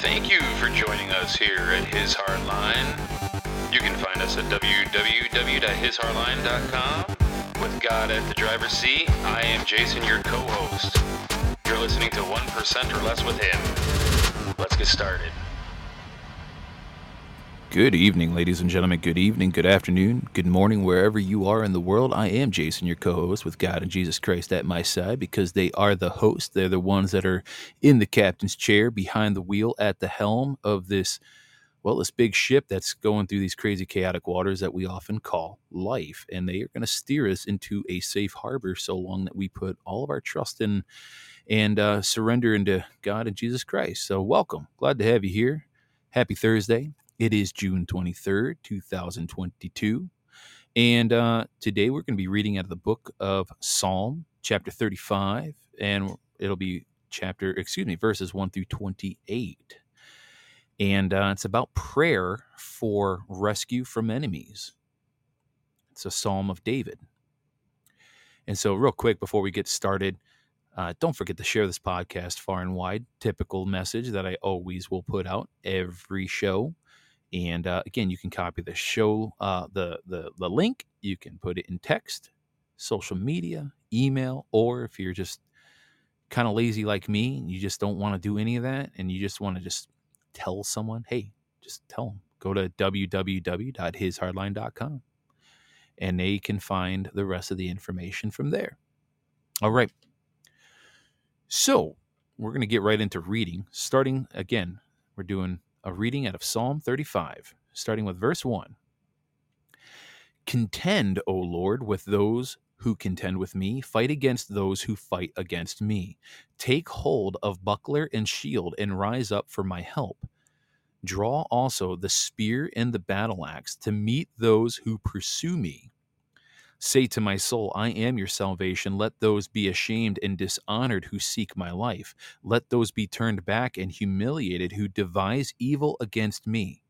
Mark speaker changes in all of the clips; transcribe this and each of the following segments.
Speaker 1: Thank you for joining us here at His Hardline. You can find us at www.hishardline.com. With God at the driver's seat, I am Jason, your co host. You're listening to 1% or Less with Him. Let's get started.
Speaker 2: Good evening, ladies and gentlemen. Good evening, good afternoon, good morning, wherever you are in the world. I am Jason, your co host, with God and Jesus Christ at my side because they are the host. They're the ones that are in the captain's chair, behind the wheel, at the helm of this, well, this big ship that's going through these crazy, chaotic waters that we often call life. And they are going to steer us into a safe harbor so long that we put all of our trust in and uh, surrender into God and Jesus Christ. So, welcome. Glad to have you here. Happy Thursday. It is June 23rd, 2022. And uh, today we're going to be reading out of the book of Psalm, chapter 35, and it'll be chapter, excuse me, verses 1 through 28. And uh, it's about prayer for rescue from enemies. It's a psalm of David. And so, real quick, before we get started, uh, don't forget to share this podcast far and wide. Typical message that I always will put out every show. And uh, again, you can copy the show, uh, the, the the link. You can put it in text, social media, email, or if you're just kind of lazy like me, and you just don't want to do any of that, and you just want to just tell someone, hey, just tell them. Go to www.hishardline.com, and they can find the rest of the information from there. All right. So we're going to get right into reading. Starting again, we're doing a reading out of Psalm 35, starting with verse 1. Contend, O Lord, with those who contend with me, fight against those who fight against me. Take hold of buckler and shield, and rise up for my help. Draw also the spear and the battle axe to meet those who pursue me. Say to my soul, I am your salvation. Let those be ashamed and dishonored who seek my life. Let those be turned back and humiliated who devise evil against me.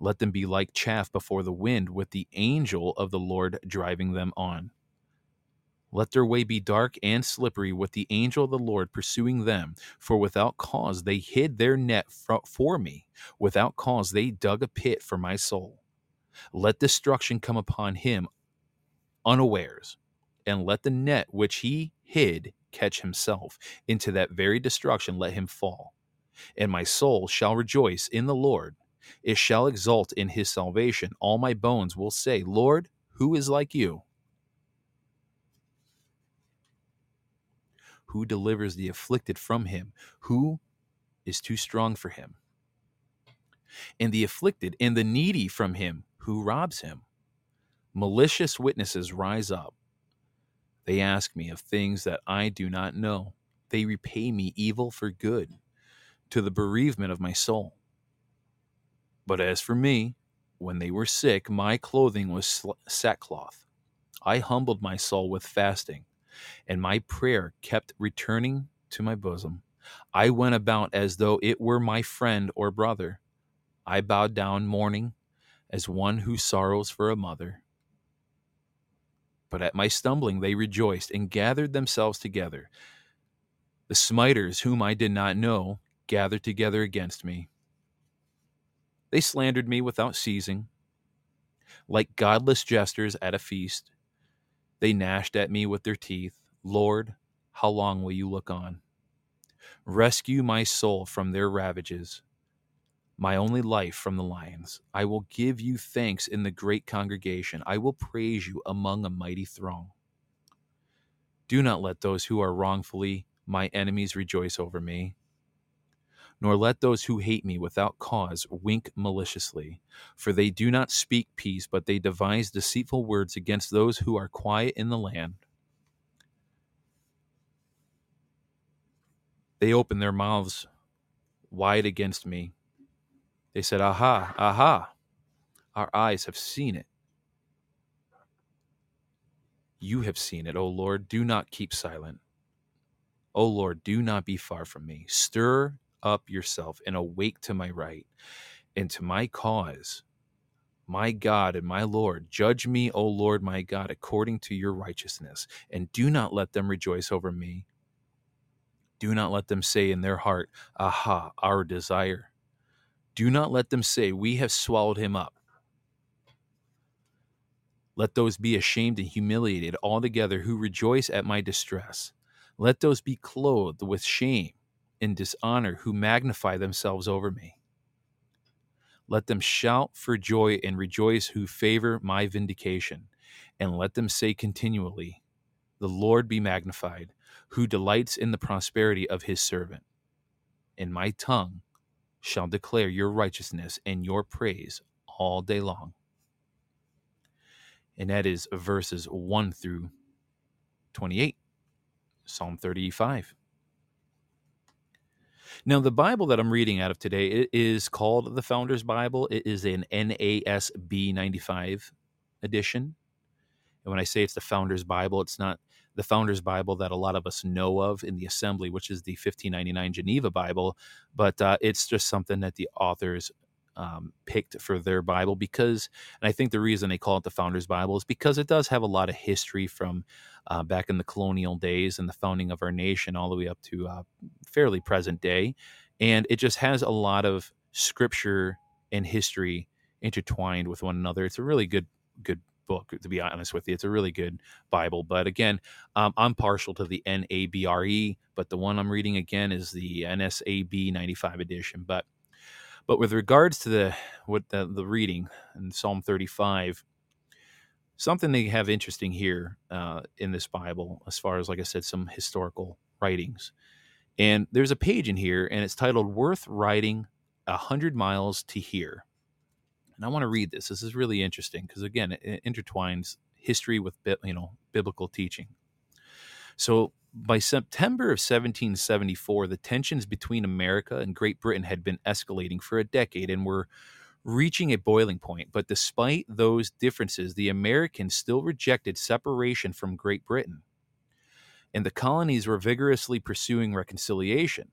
Speaker 2: Let them be like chaff before the wind, with the angel of the Lord driving them on. Let their way be dark and slippery, with the angel of the Lord pursuing them. For without cause they hid their net for me, without cause they dug a pit for my soul. Let destruction come upon him unawares, and let the net which he hid catch himself. Into that very destruction let him fall. And my soul shall rejoice in the Lord. It shall exult in his salvation. All my bones will say, Lord, who is like you? Who delivers the afflicted from him? Who is too strong for him? And the afflicted and the needy from him who robs him. Malicious witnesses rise up. They ask me of things that I do not know. They repay me evil for good, to the bereavement of my soul. But as for me, when they were sick, my clothing was sackcloth. I humbled my soul with fasting, and my prayer kept returning to my bosom. I went about as though it were my friend or brother. I bowed down mourning as one who sorrows for a mother. But at my stumbling they rejoiced and gathered themselves together. The smiters, whom I did not know, gathered together against me. They slandered me without ceasing. Like godless jesters at a feast, they gnashed at me with their teeth. Lord, how long will you look on? Rescue my soul from their ravages my only life from the lions. I will give you thanks in the great congregation. I will praise you among a mighty throng. Do not let those who are wrongfully my enemies rejoice over me, nor let those who hate me without cause wink maliciously. For they do not speak peace, but they devise deceitful words against those who are quiet in the land. They open their mouths wide against me they said, Aha, aha, our eyes have seen it. You have seen it, O Lord. Do not keep silent. O Lord, do not be far from me. Stir up yourself and awake to my right and to my cause. My God and my Lord, judge me, O Lord my God, according to your righteousness, and do not let them rejoice over me Do not let them say in their heart, Aha, our desire. Do not let them say, We have swallowed him up. Let those be ashamed and humiliated altogether who rejoice at my distress. Let those be clothed with shame and dishonor who magnify themselves over me. Let them shout for joy and rejoice who favor my vindication. And let them say continually, The Lord be magnified, who delights in the prosperity of his servant. And my tongue shall declare your righteousness and your praise all day long. And that is verses 1 through 28, Psalm 35. Now, the Bible that I'm reading out of today it is called the Founders Bible. It is an NASB 95 edition. And when I say it's the Founders Bible, it's not the Founders Bible that a lot of us know of in the Assembly, which is the 1599 Geneva Bible, but uh, it's just something that the authors um, picked for their Bible because, and I think the reason they call it the Founders Bible is because it does have a lot of history from uh, back in the colonial days and the founding of our nation all the way up to uh, fairly present day. And it just has a lot of scripture and history intertwined with one another. It's a really good, good book, to be honest with you. It's a really good Bible. But again, um, I'm partial to the NABRE, but the one I'm reading again is the NSAB 95 edition. But but with regards to the what the, the reading in Psalm 35, something they have interesting here uh, in this Bible, as far as like I said, some historical writings. And there's a page in here, and it's titled "Worth Riding a Hundred Miles to Hear." And I want to read this. This is really interesting because again, it intertwines history with you know biblical teaching. So by September of 1774, the tensions between America and Great Britain had been escalating for a decade and were reaching a boiling point. But despite those differences, the Americans still rejected separation from Great Britain. And the colonies were vigorously pursuing reconciliation.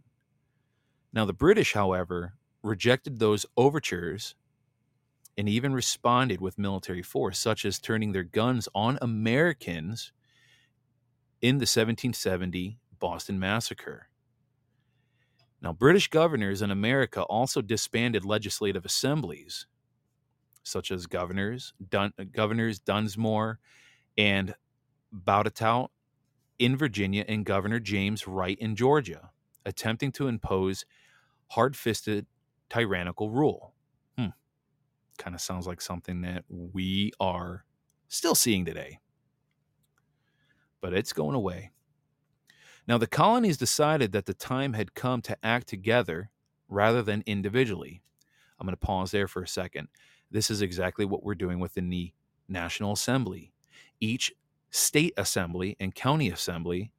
Speaker 2: Now, the British, however, rejected those overtures and even responded with military force, such as turning their guns on Americans in the 1770 Boston Massacre. Now, British governors in America also disbanded legislative assemblies, such as governors, Dun- governors Dunsmore and Botetourt in Virginia and Governor James Wright in Georgia, attempting to impose hard fisted tyrannical rule. Kind of sounds like something that we are still seeing today but it's going away. Now, the colonies decided that the time had come to act together rather than individually. I'm going to pause there for a second. This is exactly what we're doing within the National Assembly. Each state assembly and county assembly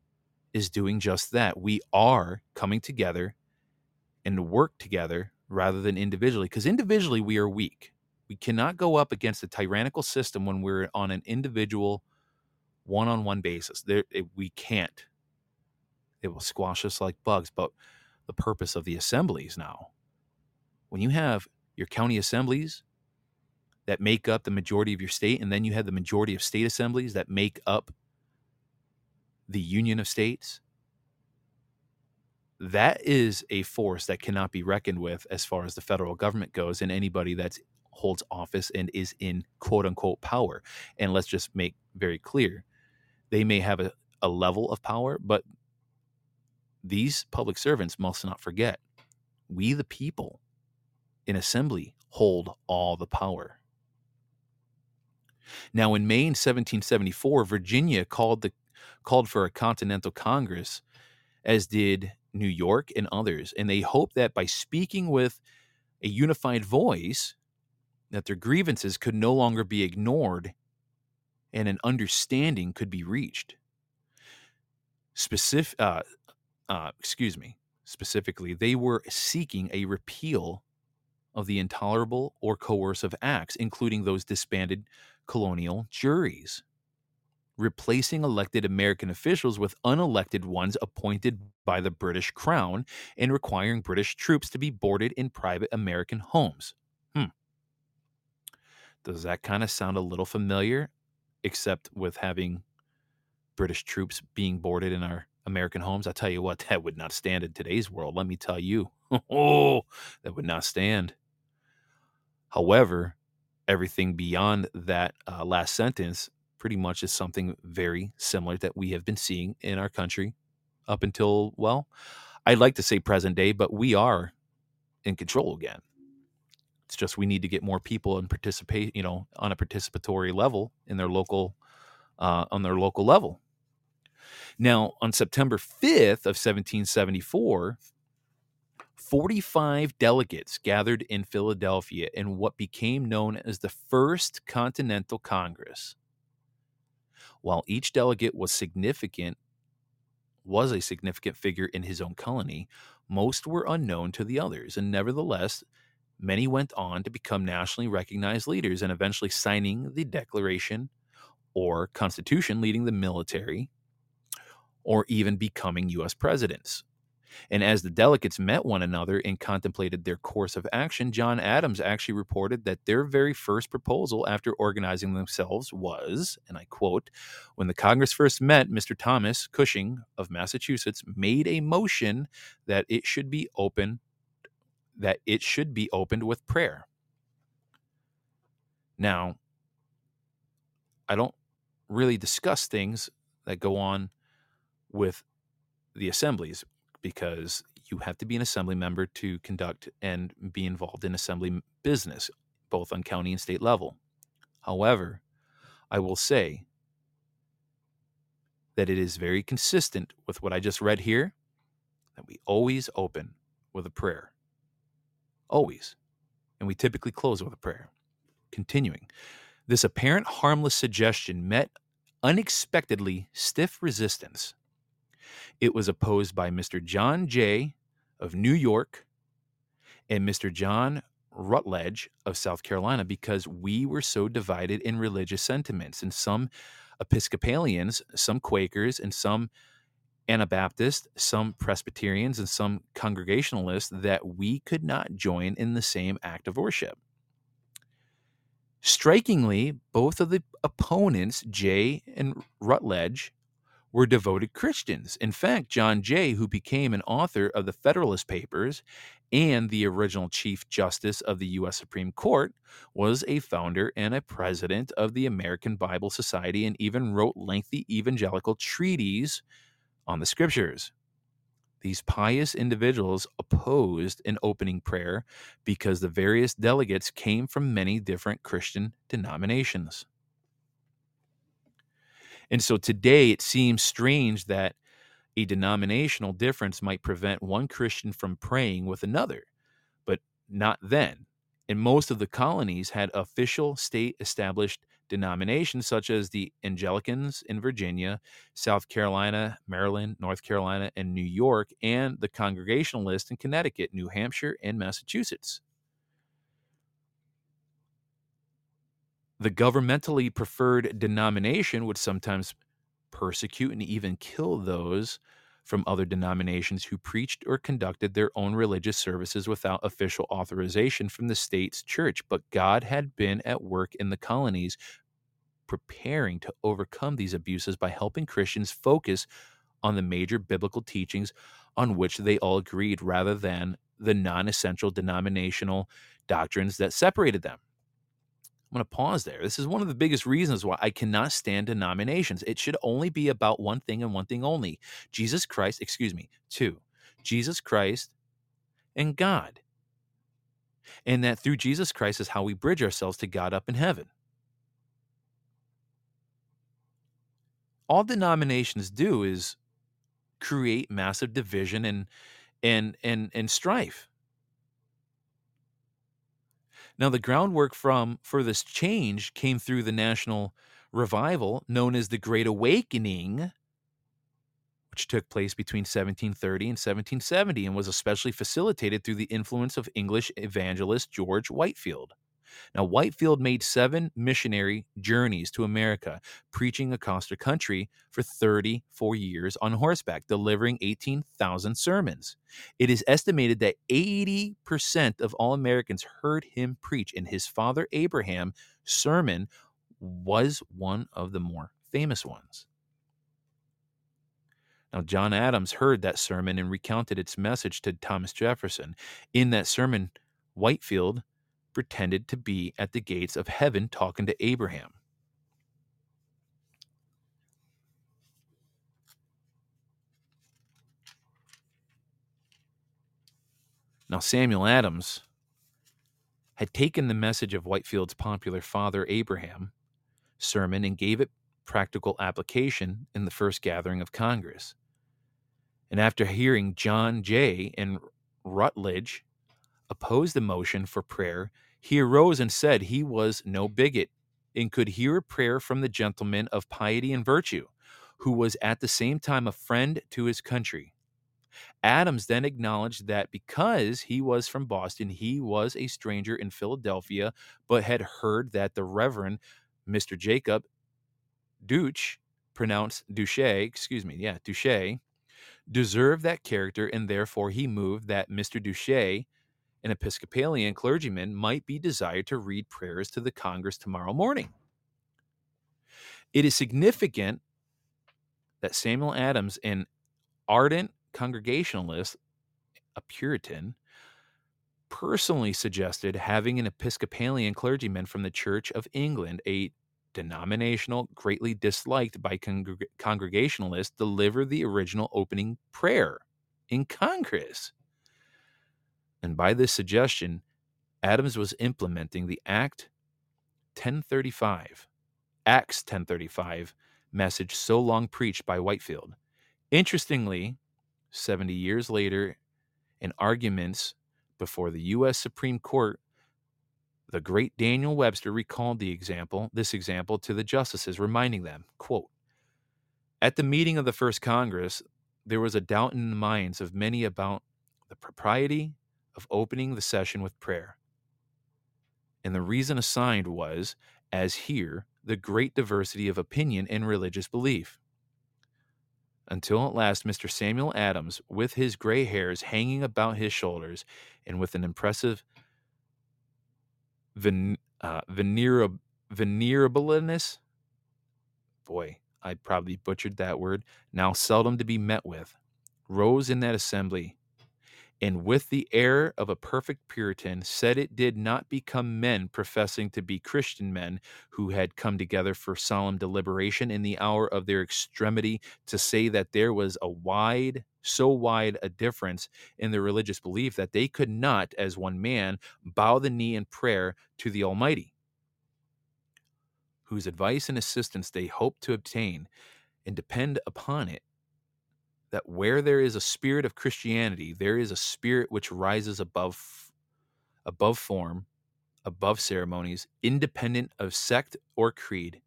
Speaker 2: is doing just that. We are coming together and work together rather than individually, because individually we are weak. We cannot go up against a tyrannical system when we're on an individual one on one basis. There, it, we can't. It will squash us like bugs. But the purpose of the assemblies now, when you have your county assemblies that make up the majority of your state, and then you have the majority of state assemblies that make up the union of states, that is a force that cannot be reckoned with as far as the federal government goes and anybody that holds office and is in quote unquote power. And let's just make very clear they may have a, a level of power, but these public servants must not forget we, the people in assembly, hold all the power. Now, in May in 1774, Virginia called, the, called for a Continental Congress, as did New York and others, and they hoped that by speaking with a unified voice, that their grievances could no longer be ignored and an understanding could be reached. Specific, uh, uh, excuse me, specifically, they were seeking a repeal of the intolerable or coercive acts, including those disbanded colonial juries, replacing elected American officials with unelected ones appointed by the British Crown, and requiring British troops to be boarded in private American homes. Hmm. Does that kind of sound a little familiar? except with having British troops being boarded in our American homes. I tell you what, that would not stand in today's world. Let me tell you. Oh, that would not stand. However, everything beyond that uh, last sentence pretty much is something very similar that we have been seeing in our country up until, well, I'd like to say present day, but we are in control again. It's just we need to get more people and participate, you know, on a participatory level in their local, uh, on their local level. Now, on September 5th of 1774, 45 delegates gathered in Philadelphia in what became known as the First Continental Congress. While each delegate was significant, was a significant figure in his own colony, most were unknown to the others, and nevertheless, many went on to become nationally recognized leaders and eventually signing the Declaration or Constitution, leading the military, or even becoming U.S. presidents. And as the delegates met one another and contemplated their course of action, John Adams actually reported that their very first proposal after organizing themselves was, and I quote, when the Congress first met, Mr. Thomas Cushing of Massachusetts made a motion that it should be open that it should be opened with prayer. Now, I don't really discuss things that go on with the assemblies because you have to be an assembly member to conduct and be involved in assembly business, both on county and state level. However, I will say that it is very consistent with what I just read here that we always open with a prayer. Always. And we typically close with a prayer. Continuing, this apparent harmless suggestion met unexpectedly stiff resistance it was opposed by Mr. John Jay of New York and Mr. John Rutledge of South Carolina because we were so divided in religious sentiments. And some Episcopalians, some Quakers, and some Anabaptists, some Presbyterians, and some Congregationalists that we could not join in the same act of worship. Strikingly, both of the opponents, Jay and Rutledge, were devoted Christians. In fact, John Jay, who became an author of the Federalist Papers and the original Chief Justice of the U.S. Supreme Court, was a founder and a president of the American Bible Society and even wrote lengthy evangelical treatises on the scriptures. These pious individuals opposed an opening prayer because the various delegates came from many different Christian denominations. And so today it seems strange that a denominational difference might prevent one Christian from praying with another, but not then. And most of the colonies had official state established denominations such as the Anglicans in Virginia, South Carolina, Maryland, North Carolina, and New York, and the Congregationalists in Connecticut, New Hampshire, and Massachusetts. The governmentally preferred denomination would sometimes persecute and even kill those from other denominations who preached or conducted their own religious services without official authorization from the state's church. But God had been at work in the colonies preparing to overcome these abuses by helping Christians focus on the major biblical teachings on which they all agreed rather than the non essential denominational doctrines that separated them. I'm going to pause there. This is one of the biggest reasons why I cannot stand denominations. It should only be about one thing and one thing only Jesus Christ, excuse me, two, Jesus Christ and God. And that through Jesus Christ is how we bridge ourselves to God up in heaven. All denominations do is create massive division and and and and strife. Now, the groundwork from for this change came through the national revival known as the Great Awakening, which took place between 1730 and 1770 and was especially facilitated through the influence of English evangelist George Whitefield. Now, Whitefield made seven missionary journeys to America, preaching across the country for 34 years on horseback, delivering 18,000 sermons. It is estimated that 80% of all Americans heard him preach, and his father Abraham sermon was one of the more famous ones. Now, John Adams heard that sermon and recounted its message to Thomas Jefferson. In that sermon, Whitefield pretended to be at the gates of heaven talking to Abraham. Now, Samuel Adams had taken the message of Whitefield's popular father Abraham sermon and gave it practical application in the first gathering of Congress. And after hearing John Jay and Rutledge oppose the motion for prayer, he arose and said he was no bigot and could hear a prayer from the gentleman of piety and virtue, who was at the same time a friend to his country. Adams then acknowledged that because he was from Boston, he was a stranger in Philadelphia, but had heard that the Reverend Mr. Jacob Douche, pronounced Douche, excuse me, yeah, Douche, deserved that character, and therefore he moved that Mr. Douche, an Episcopalian clergyman, might be desired to read prayers to the Congress tomorrow morning. It is significant that Samuel Adams, an ardent Congregationalist, a Puritan, personally suggested having an Episcopalian clergyman from the Church of England, a denominational, greatly disliked by congreg- Congregationalists, deliver the original opening prayer in Congress. And by this suggestion, Adams was implementing the Act 1035, Acts 1035 message so long preached by Whitefield. Interestingly, 70 years later, in arguments before the U.S. Supreme Court, the great Daniel Webster recalled the example, this example to the justices, reminding them, quote, At the meeting of the first Congress, there was a doubt in the minds of many about the propriety of opening the session with prayer. And the reason assigned was, as here, the great diversity of opinion and religious belief until at last Mr. Samuel Adams, with his gray hairs hanging about his shoulders and with an impressive ven- uh, venerableness, boy, I probably butchered that word, now seldom to be met with, rose in that assembly and with the air of a perfect Puritan, said it did not become men professing to be Christian men who had come together for solemn deliberation in the hour of their extremity to say that there was a wide, so wide a difference in their religious belief that they could not, as one man, bow the knee in prayer to the Almighty, whose advice and assistance they hoped to obtain and depend upon it that where there is a spirit of Christianity, there is a spirit which rises above above form, above ceremonies, independent of sect or creed,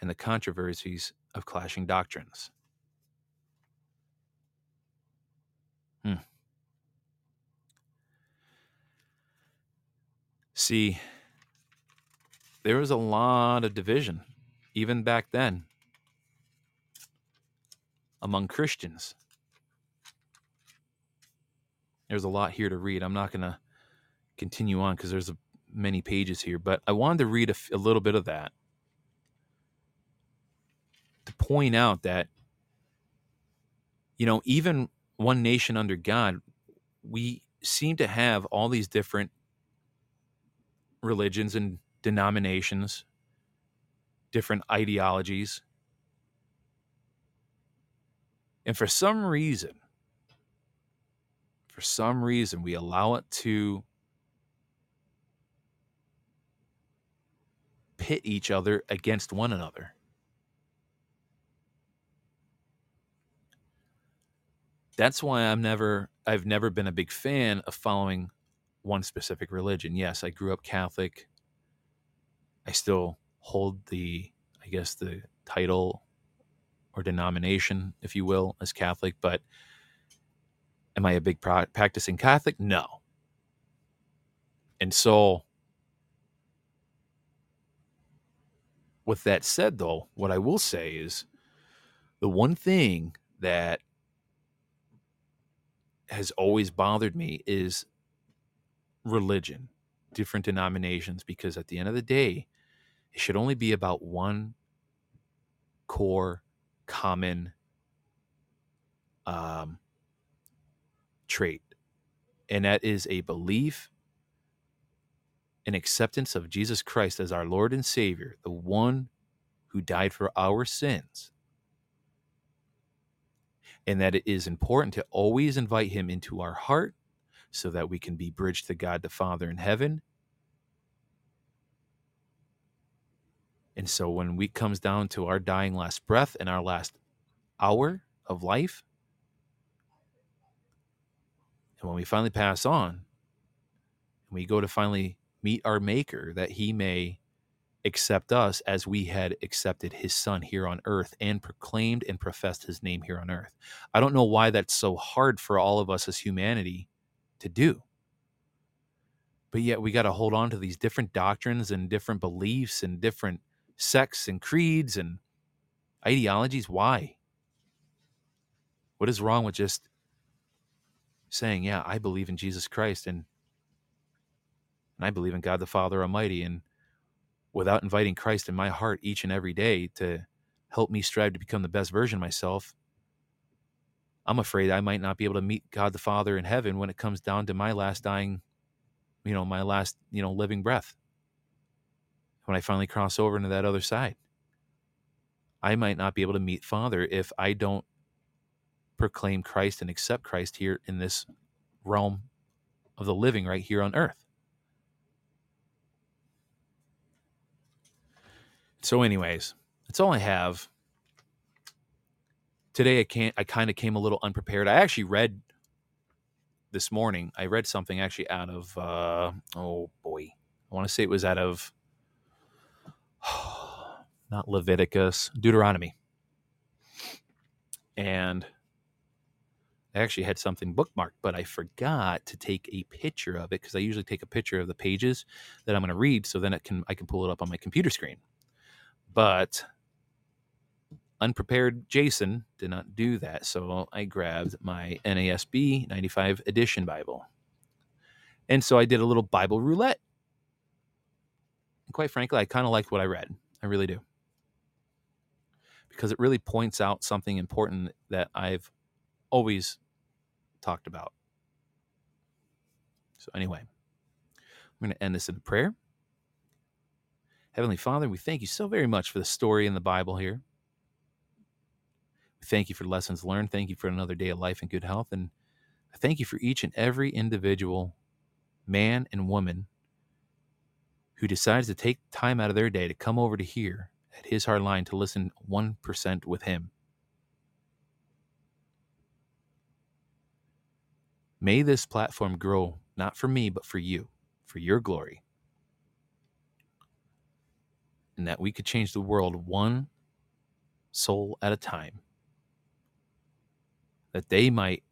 Speaker 2: and the controversies of clashing doctrines. Hmm. See, there was a lot of division even back then among Christians. There's a lot here to read. I'm not going to continue on because there's a, many pages here, but I wanted to read a, a little bit of that to point out that, you know, even one nation under God, we seem to have all these different religions and denominations, different ideologies, and for some reason, for some reason, we allow it to pit each other against one another. That's why I'm never I've never been a big fan of following one specific religion. Yes, I grew up Catholic. I still hold the I guess the title or denomination, if you will, as Catholic, but am I a big practicing Catholic? No. And so, with that said, though, what I will say is the one thing that has always bothered me is religion, different denominations, because at the end of the day, it should only be about one core common um, trait, and that is a belief and acceptance of Jesus Christ as our Lord and Savior, the one who died for our sins. And that it is important to always invite him into our heart so that we can be bridged to God the Father in heaven. And so when we comes down to our dying last breath and our last hour of life, and when we finally pass on, and we go to finally meet our Maker, that He may accept us as we had accepted His Son here on earth and proclaimed and professed His name here on earth. I don't know why that's so hard for all of us as humanity to do. But yet we got to hold on to these different doctrines and different beliefs and different sects and creeds and ideologies. Why? What is wrong with just saying, yeah, I believe in Jesus Christ and and I believe in God the Father Almighty and without inviting Christ in my heart each and every day to help me strive to become the best version of myself, I'm afraid I might not be able to meet God the Father in heaven when it comes down to my last dying, you know, my last, you know, living breath. When I finally cross over into that other side, I might not be able to meet Father if I don't proclaim Christ and accept Christ here in this realm of the living right here on earth. So, anyways, that's all I have. Today I can't I kind of came a little unprepared. I actually read this morning, I read something actually out of uh oh boy. I want to say it was out of not Leviticus, Deuteronomy. And I actually had something bookmarked, but I forgot to take a picture of it because I usually take a picture of the pages that I'm going to read, so then it can I can pull it up on my computer screen. But unprepared Jason did not do that, so I grabbed my NASB 95 edition Bible, and so I did a little Bible roulette. Quite frankly, I kind of liked what I read. I really do because it really points out something important that I've always talked about. So, anyway, I'm going to end this in a prayer. Heavenly Father, we thank you so very much for the story in the Bible here. We thank you for lessons learned. Thank you for another day of life and good health. And I thank you for each and every individual man and woman who decides to take time out of their day to come over to here at his hard line to listen 1% with him. May this platform grow, not for me, but for you, for your glory. And that we could change the world one soul at a time. That they might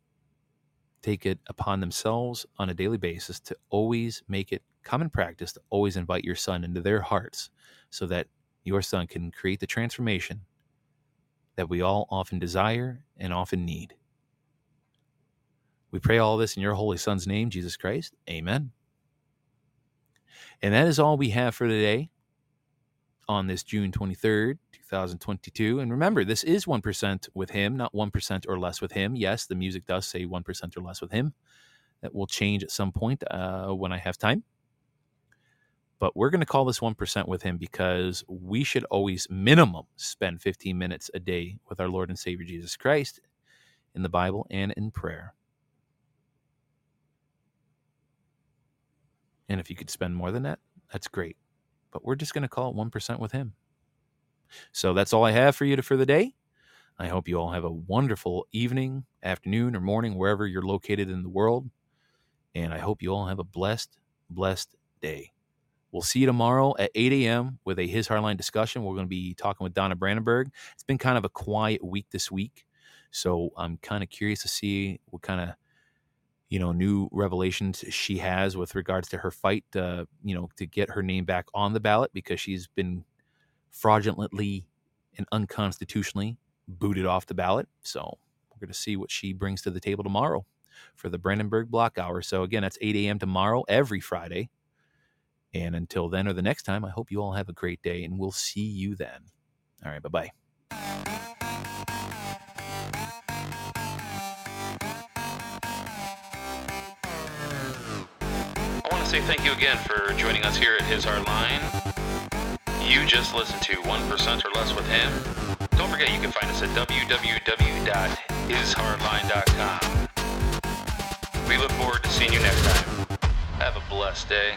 Speaker 2: take it upon themselves on a daily basis to always make it common practice to always invite your son into their hearts so that your son can create the transformation that we all often desire and often need. We pray all this in your holy son's name, Jesus Christ. Amen. And that is all we have for today on this June 23rd, 2022. And remember, this is 1% with him, not 1% or less with him. Yes, the music does say 1% or less with him. That will change at some point uh, when I have time. But we're going to call this 1% with him because we should always, minimum, spend 15 minutes a day with our Lord and Savior Jesus Christ in the Bible and in prayer. And if you could spend more than that, that's great. But we're just going to call it 1% with him. So that's all I have for you for the day. I hope you all have a wonderful evening, afternoon, or morning, wherever you're located in the world. And I hope you all have a blessed, blessed day. We'll see you tomorrow at 8 a.m. with a His Hardline discussion. We're going to be talking with Donna Brandenburg. It's been kind of a quiet week this week. So I'm kind of curious to see what kind of you know new revelations she has with regards to her fight uh, you know to get her name back on the ballot because she's been fraudulently and unconstitutionally booted off the ballot so we're going to see what she brings to the table tomorrow for the brandenburg block hour so again that's 8 a.m tomorrow every friday and until then or the next time, I hope you all have a great day and we'll see you then. All right, bye bye.
Speaker 1: I want to say thank you again for joining us here at His Hardline. You just listened to 1% or Less with him. Don't forget you can find us at www.hishardline.com. We look forward to seeing you next time. Have a blessed day.